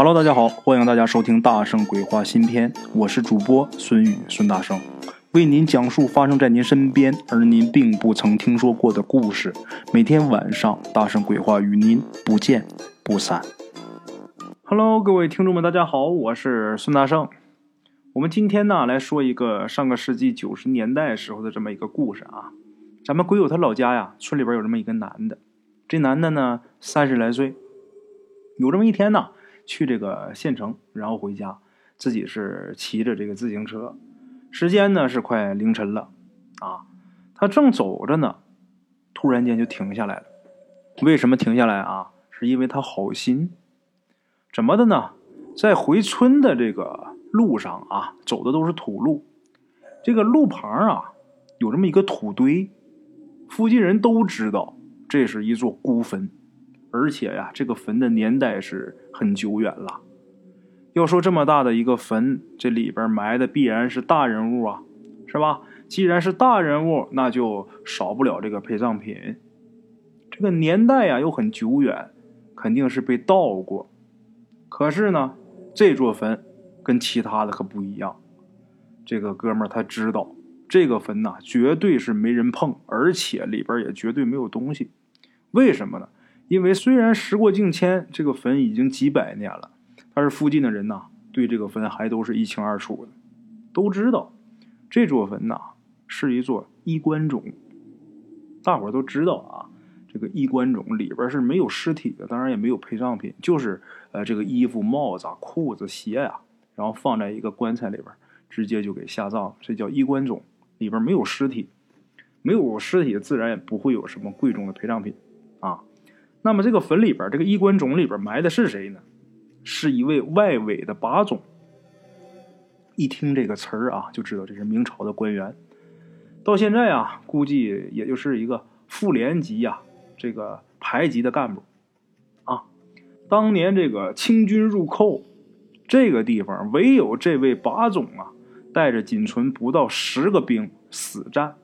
Hello，大家好，欢迎大家收听《大圣鬼话》新篇，我是主播孙宇孙大圣，为您讲述发生在您身边而您并不曾听说过的故事。每天晚上，《大圣鬼话》与您不见不散。Hello，各位听众们，大家好，我是孙大圣。我们今天呢来说一个上个世纪九十年代时候的这么一个故事啊。咱们鬼友他老家呀，村里边有这么一个男的，这男的呢三十来岁，有这么一天呢。去这个县城，然后回家，自己是骑着这个自行车，时间呢是快凌晨了，啊，他正走着呢，突然间就停下来了。为什么停下来啊？是因为他好心。怎么的呢？在回村的这个路上啊，走的都是土路，这个路旁啊有这么一个土堆，附近人都知道这是一座孤坟。而且呀，这个坟的年代是很久远了。要说这么大的一个坟，这里边埋的必然是大人物啊，是吧？既然是大人物，那就少不了这个陪葬品。这个年代呀又很久远，肯定是被盗过。可是呢，这座坟跟其他的可不一样。这个哥们他知道，这个坟呐绝对是没人碰，而且里边也绝对没有东西。为什么呢？因为虽然时过境迁，这个坟已经几百年了，但是附近的人呐，对这个坟还都是一清二楚的，都知道这座坟呐是一座衣冠冢。大伙都知道啊，这个衣冠冢里边是没有尸体的，当然也没有陪葬品，就是呃这个衣服、帽子、裤子、鞋呀，然后放在一个棺材里边，直接就给下葬，这叫衣冠冢，里边没有尸体，没有尸体，自然也不会有什么贵重的陪葬品啊。那么这个坟里边，这个衣冠冢里边埋的是谁呢？是一位外委的把总。一听这个词儿啊，就知道这是明朝的官员。到现在啊，估计也就是一个副连级呀，这个排级的干部啊。当年这个清军入寇，这个地方唯有这位把总啊，带着仅存不到十个兵死战，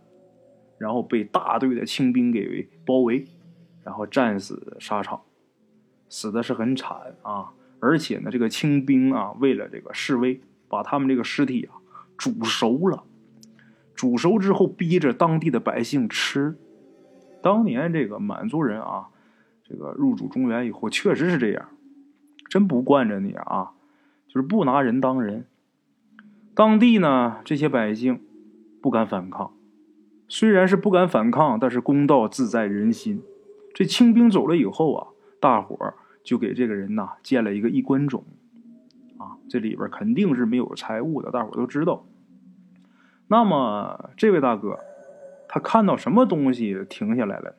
然后被大队的清兵给包围。然后战死沙场，死的是很惨啊！而且呢，这个清兵啊，为了这个示威，把他们这个尸体啊煮熟了，煮熟之后逼着当地的百姓吃。当年这个满族人啊，这个入主中原以后，确实是这样，真不惯着你啊，就是不拿人当人。当地呢，这些百姓不敢反抗，虽然是不敢反抗，但是公道自在人心。这清兵走了以后啊，大伙儿就给这个人呐建了一个衣冠冢，啊，这里边肯定是没有财物的，大伙儿都知道。那么这位大哥，他看到什么东西停下来了？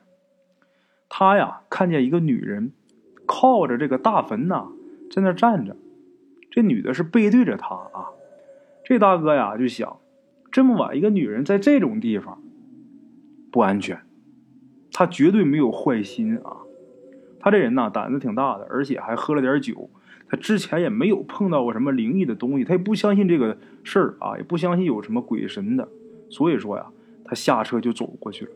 他呀看见一个女人靠着这个大坟呐在那站着，这女的是背对着他啊。这大哥呀就想，这么晚一个女人在这种地方不安全。他绝对没有坏心啊！他这人呐，胆子挺大的，而且还喝了点酒。他之前也没有碰到过什么灵异的东西，他也不相信这个事儿啊，也不相信有什么鬼神的。所以说呀，他下车就走过去了。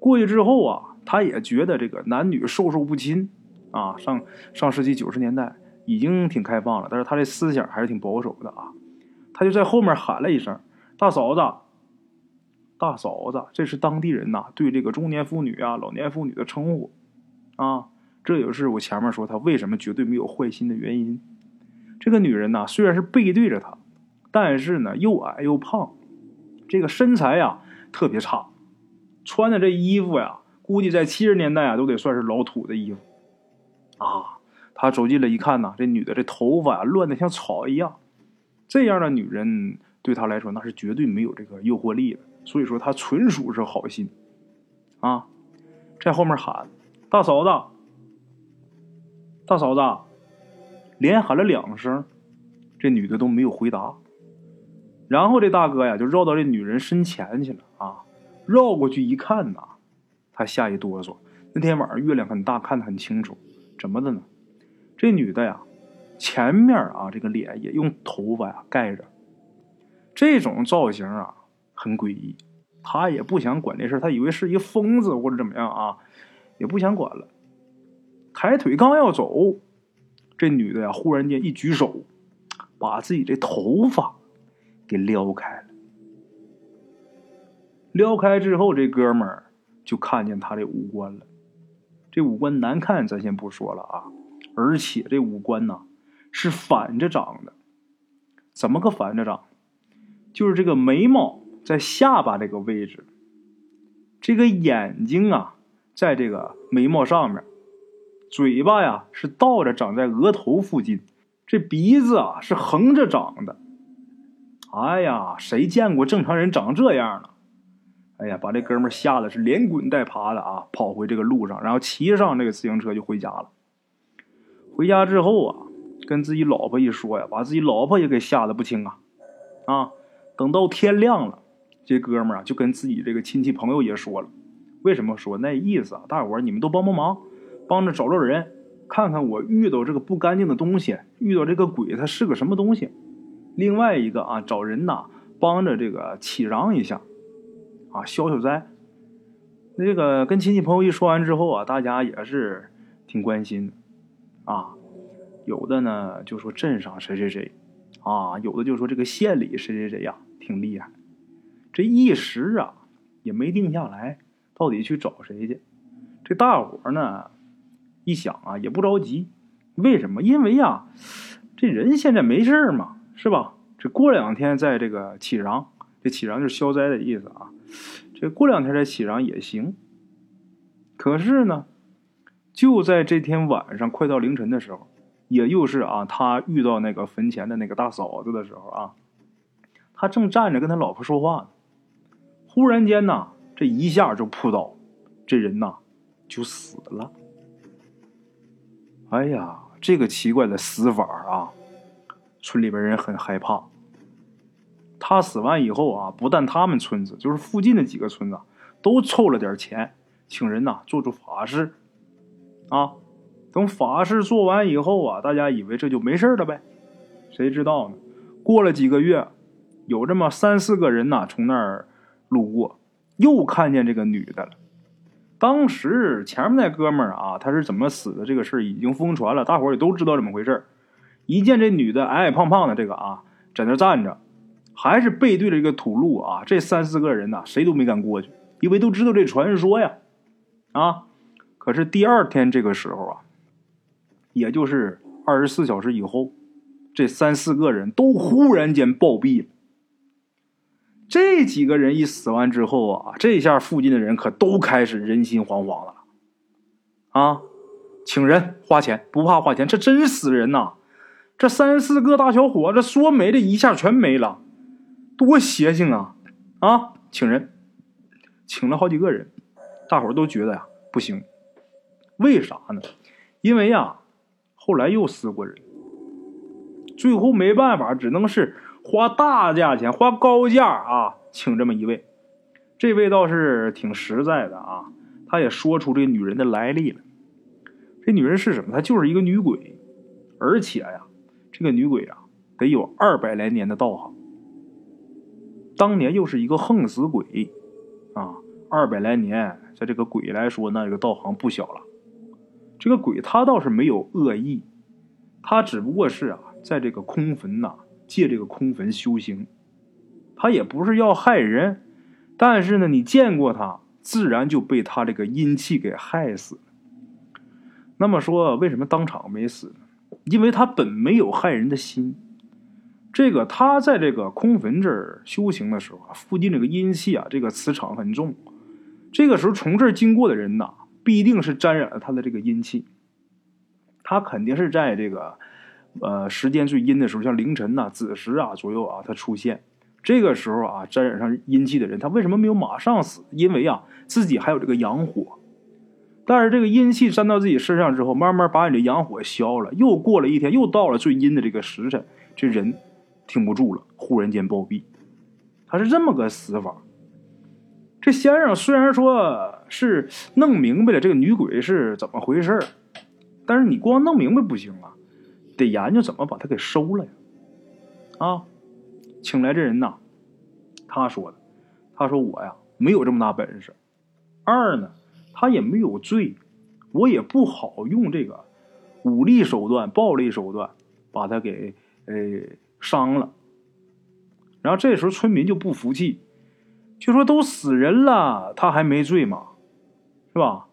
过去之后啊，他也觉得这个男女授受不亲啊。上上世纪九十年代已经挺开放了，但是他这思想还是挺保守的啊。他就在后面喊了一声：“大嫂子。”大嫂子，这是当地人呐对这个中年妇女啊、老年妇女的称呼，啊，这也是我前面说她为什么绝对没有坏心的原因。这个女人呐，虽然是背对着他，但是呢又矮又胖，这个身材呀特别差，穿的这衣服呀，估计在七十年代啊都得算是老土的衣服。啊，他走近了一看呐，这女的这头发啊乱的像草一样，这样的女人对他来说那是绝对没有这个诱惑力的。所以说他纯属是好心，啊，在后面喊大嫂子，大嫂子，连喊了两声，这女的都没有回答。然后这大哥呀就绕到这女人身前去了啊，绕过去一看呐，他吓一哆嗦。那天晚上月亮很大，看得很清楚。怎么的呢？这女的呀，前面啊这个脸也用头发呀盖着，这种造型啊。很诡异，他也不想管这事他以为是一疯子或者怎么样啊，也不想管了。抬腿刚要走，这女的呀，忽然间一举手，把自己的头发给撩开了。撩开之后，这哥们儿就看见他的五官了。这五官难看，咱先不说了啊，而且这五官呢是反着长的。怎么个反着长？就是这个眉毛在下巴这个位置，这个眼睛啊在这个眉毛上面。嘴巴呀是倒着长在额头附近，这鼻子啊是横着长的。哎呀，谁见过正常人长这样呢？哎呀，把这哥们吓得是连滚带爬的啊，跑回这个路上，然后骑上这个自行车就回家了。回家之后啊，跟自己老婆一说呀，把自己老婆也给吓得不轻啊。啊，等到天亮了，这哥们啊就跟自己这个亲戚朋友也说了，为什么说那意思啊？大伙儿你们都帮帮忙。帮着找找人，看看我遇到这个不干净的东西，遇到这个鬼，它是个什么东西？另外一个啊，找人呐，帮着这个祈禳一下，啊，消消灾。那个跟亲戚朋友一说完之后啊，大家也是挺关心的，啊，有的呢就说镇上谁谁谁，啊，有的就说这个县里谁谁谁呀，挺厉害。这一时啊，也没定下来，到底去找谁去？这大伙呢？一想啊，也不着急，为什么？因为呀，这人现在没事嘛，是吧？这过两天在这个起禳，这起禳就是消灾的意思啊。这过两天再起禳也行。可是呢，就在这天晚上快到凌晨的时候，也就是啊，他遇到那个坟前的那个大嫂子的时候啊，他正站着跟他老婆说话呢，忽然间呐，这一下就扑倒，这人呐就死了。哎呀，这个奇怪的死法啊，村里边人很害怕。他死完以后啊，不但他们村子，就是附近的几个村子，都凑了点钱，请人呐做做法事。啊，等法事做完以后啊，大家以为这就没事了呗。谁知道呢？过了几个月，有这么三四个人呐从那儿路过，又看见这个女的了。当时前面那哥们儿啊，他是怎么死的？这个事儿已经疯传了，大伙儿也都知道怎么回事一见这女的矮矮胖胖的，这个啊，在那站着，还是背对着一个土路啊，这三四个人呐，谁都没敢过去，因为都知道这传说呀。啊，可是第二天这个时候啊，也就是二十四小时以后，这三四个人都忽然间暴毙了。这几个人一死完之后啊，这下附近的人可都开始人心惶惶了，啊，请人花钱不怕花钱，这真死人呐！这三四个大小伙子说没的一下全没了，多邪性啊！啊，请人，请了好几个人，大伙都觉得呀不行，为啥呢？因为呀，后来又死过人，最后没办法，只能是。花大价钱，花高价啊，请这么一位，这位倒是挺实在的啊。他也说出这女人的来历了。这女人是什么？她就是一个女鬼，而且呀，这个女鬼啊，得有二百来年的道行。当年又是一个横死鬼啊，二百来年，在这个鬼来说，那这个道行不小了。这个鬼他倒是没有恶意，他只不过是啊，在这个空坟呐。借这个空坟修行，他也不是要害人，但是呢，你见过他，自然就被他这个阴气给害死。那么说，为什么当场没死？因为他本没有害人的心。这个他在这个空坟这儿修行的时候，附近这个阴气啊，这个磁场很重。这个时候从这儿经过的人呐，必定是沾染了他的这个阴气。他肯定是在这个。呃，时间最阴的时候，像凌晨呐、子时啊左右啊，他出现。这个时候啊，沾染上阴气的人，他为什么没有马上死？因为啊，自己还有这个阳火。但是这个阴气沾到自己身上之后，慢慢把你的阳火消了。又过了一天，又到了最阴的这个时辰，这人挺不住了，忽然间暴毙。他是这么个死法。这先生虽然说是弄明白了这个女鬼是怎么回事但是你光弄明白不行啊。得研究怎么把他给收了呀！啊，请来这人呐，他说的，他说我呀没有这么大本事，二呢他也没有罪，我也不好用这个武力手段、暴力手段把他给呃伤了。然后这时候村民就不服气，就说都死人了，他还没罪吗？是吧？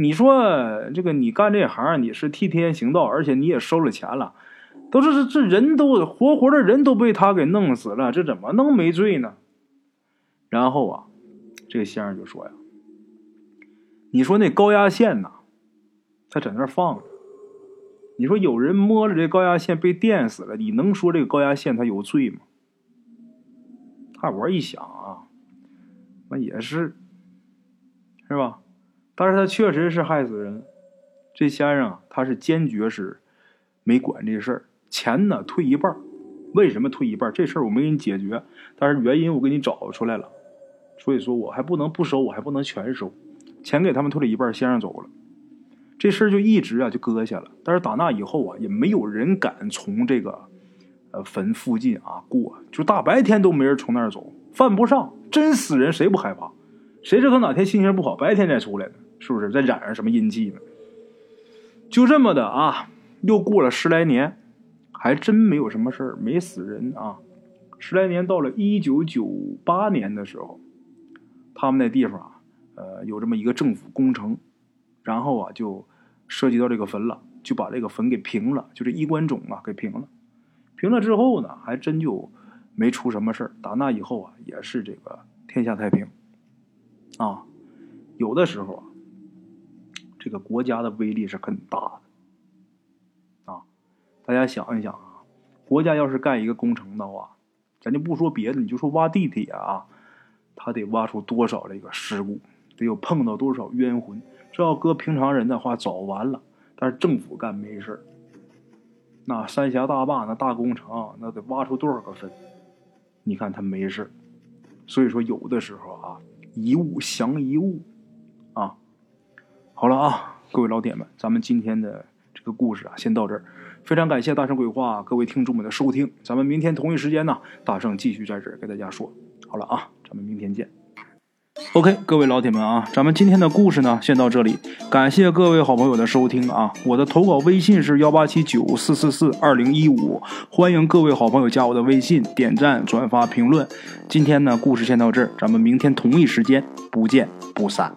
你说这个你干这行，你是替天行道，而且你也收了钱了，都是这人都活活的人都被他给弄死了，这怎么能没罪呢？然后啊，这个先生就说呀：“你说那高压线呐，他在那放着。你说有人摸着这高压线被电死了，你能说这个高压线他有罪吗？”大伙一想啊，那也是，是吧？但是他确实是害死人。这先生啊他是坚决是没管这事儿，钱呢退一半为什么退一半这事儿我没给你解决，但是原因我给你找出来了。所以说我还不能不收，我还不能全收。钱给他们退了一半，先生走了，这事儿就一直啊就搁下了。但是打那以后啊，也没有人敢从这个。呃，坟附近啊，过就大白天都没人从那儿走，犯不上。真死人谁不害怕？谁知道哪天心情不好，白天再出来呢？是不是再染上什么阴气呢？就这么的啊，又过了十来年，还真没有什么事儿，没死人啊。十来年到了一九九八年的时候，他们那地方啊，呃，有这么一个政府工程，然后啊，就涉及到这个坟了，就把这个坟给平了，就这衣冠冢啊给平了。平了之后呢，还真就没出什么事打那以后啊，也是这个天下太平。啊，有的时候啊，这个国家的威力是很大的。啊，大家想一想啊，国家要是干一个工程的话，咱就不说别的，你就说挖地铁啊，他得挖出多少这个事故，得有碰到多少冤魂。这要搁平常人的话，早完了。但是政府干没事儿那三峡大坝那大工程，那得挖出多少个坟？你看他没事儿所以说有的时候啊，一物降一物啊。好了啊，各位老铁们，咱们今天的这个故事啊，先到这儿。非常感谢大圣鬼话各位听众们的收听，咱们明天同一时间呢，大圣继续在这儿给大家说。好了啊，咱们明天见。OK，各位老铁们啊，咱们今天的故事呢，先到这里。感谢各位好朋友的收听啊！我的投稿微信是幺八七九四四四二零一五，欢迎各位好朋友加我的微信，点赞、转发、评论。今天呢，故事先到这儿，咱们明天同一时间不见不散。